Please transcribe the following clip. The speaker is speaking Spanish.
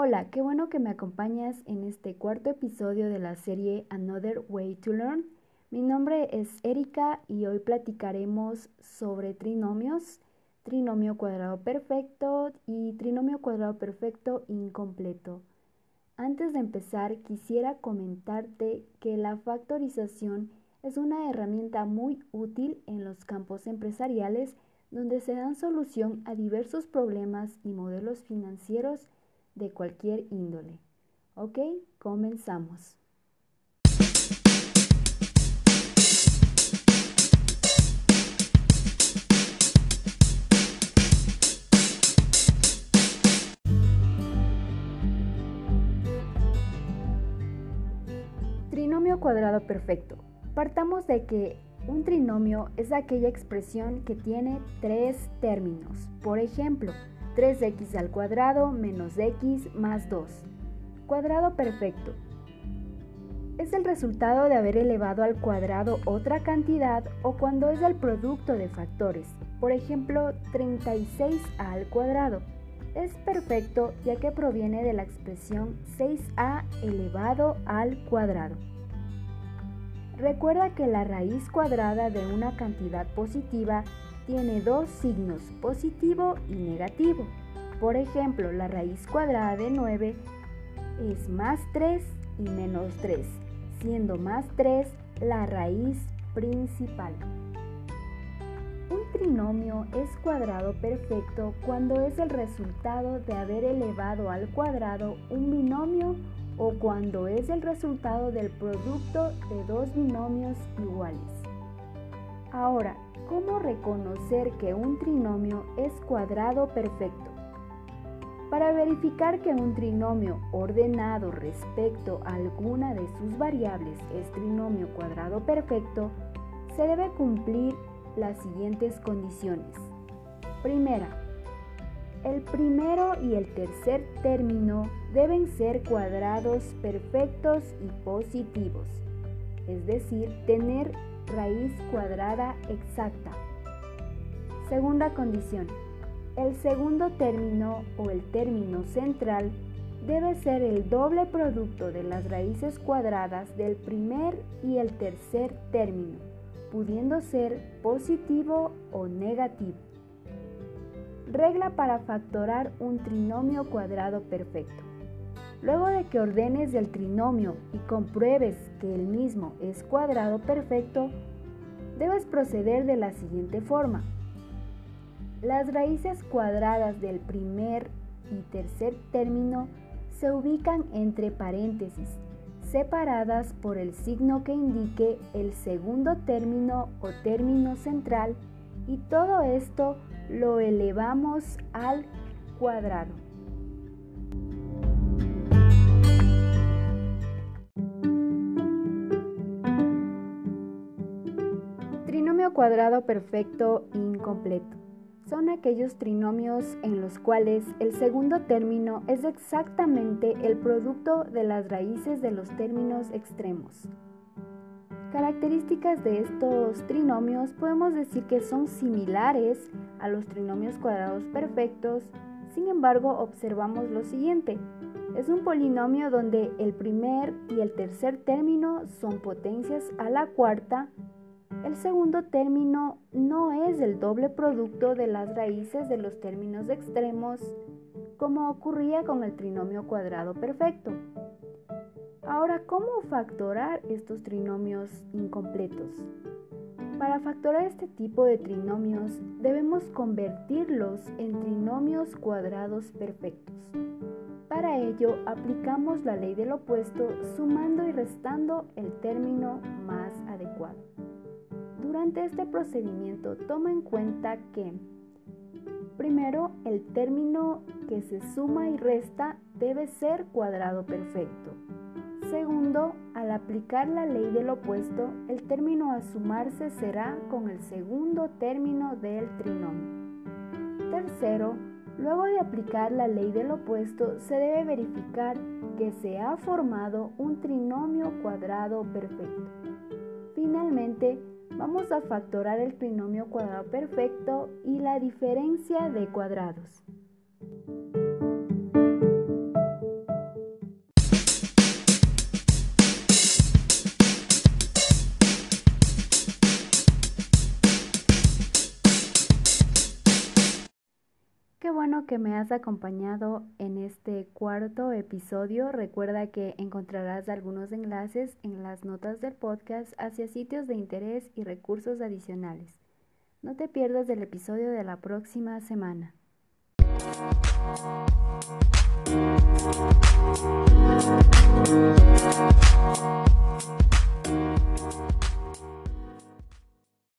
Hola, qué bueno que me acompañas en este cuarto episodio de la serie Another Way to Learn. Mi nombre es Erika y hoy platicaremos sobre trinomios, trinomio cuadrado perfecto y trinomio cuadrado perfecto incompleto. Antes de empezar, quisiera comentarte que la factorización es una herramienta muy útil en los campos empresariales donde se dan solución a diversos problemas y modelos financieros de cualquier índole. Ok, comenzamos. Trinomio cuadrado perfecto. Partamos de que un trinomio es aquella expresión que tiene tres términos. Por ejemplo, 3x al cuadrado menos x más 2. Cuadrado perfecto. Es el resultado de haber elevado al cuadrado otra cantidad o cuando es el producto de factores. Por ejemplo, 36 al cuadrado. Es perfecto ya que proviene de la expresión 6a elevado al cuadrado. Recuerda que la raíz cuadrada de una cantidad positiva tiene dos signos, positivo y negativo. Por ejemplo, la raíz cuadrada de 9 es más 3 y menos 3, siendo más 3 la raíz principal. Un trinomio es cuadrado perfecto cuando es el resultado de haber elevado al cuadrado un binomio o cuando es el resultado del producto de dos binomios iguales. Ahora, ¿Cómo reconocer que un trinomio es cuadrado perfecto? Para verificar que un trinomio ordenado respecto a alguna de sus variables es trinomio cuadrado perfecto, se debe cumplir las siguientes condiciones. Primera, el primero y el tercer término deben ser cuadrados perfectos y positivos, es decir, tener raíz cuadrada exacta. Segunda condición. El segundo término o el término central debe ser el doble producto de las raíces cuadradas del primer y el tercer término, pudiendo ser positivo o negativo. Regla para factorar un trinomio cuadrado perfecto. Luego de que ordenes el trinomio y compruebes que el mismo es cuadrado perfecto, debes proceder de la siguiente forma. Las raíces cuadradas del primer y tercer término se ubican entre paréntesis, separadas por el signo que indique el segundo término o término central y todo esto lo elevamos al cuadrado. Cuadrado perfecto incompleto. Son aquellos trinomios en los cuales el segundo término es exactamente el producto de las raíces de los términos extremos. Características de estos trinomios podemos decir que son similares a los trinomios cuadrados perfectos, sin embargo observamos lo siguiente. Es un polinomio donde el primer y el tercer término son potencias a la cuarta el segundo término no es el doble producto de las raíces de los términos extremos, como ocurría con el trinomio cuadrado perfecto. Ahora, ¿cómo factorar estos trinomios incompletos? Para factorar este tipo de trinomios debemos convertirlos en trinomios cuadrados perfectos. Para ello aplicamos la ley del opuesto sumando y restando el término más adecuado. Durante este procedimiento toma en cuenta que, primero, el término que se suma y resta debe ser cuadrado perfecto. Segundo, al aplicar la ley del opuesto, el término a sumarse será con el segundo término del trinomio. Tercero, luego de aplicar la ley del opuesto, se debe verificar que se ha formado un trinomio cuadrado perfecto. Finalmente, Vamos a factorar el trinomio cuadrado perfecto y la diferencia de cuadrados. Que me has acompañado en este cuarto episodio. Recuerda que encontrarás algunos enlaces en las notas del podcast hacia sitios de interés y recursos adicionales. No te pierdas del episodio de la próxima semana.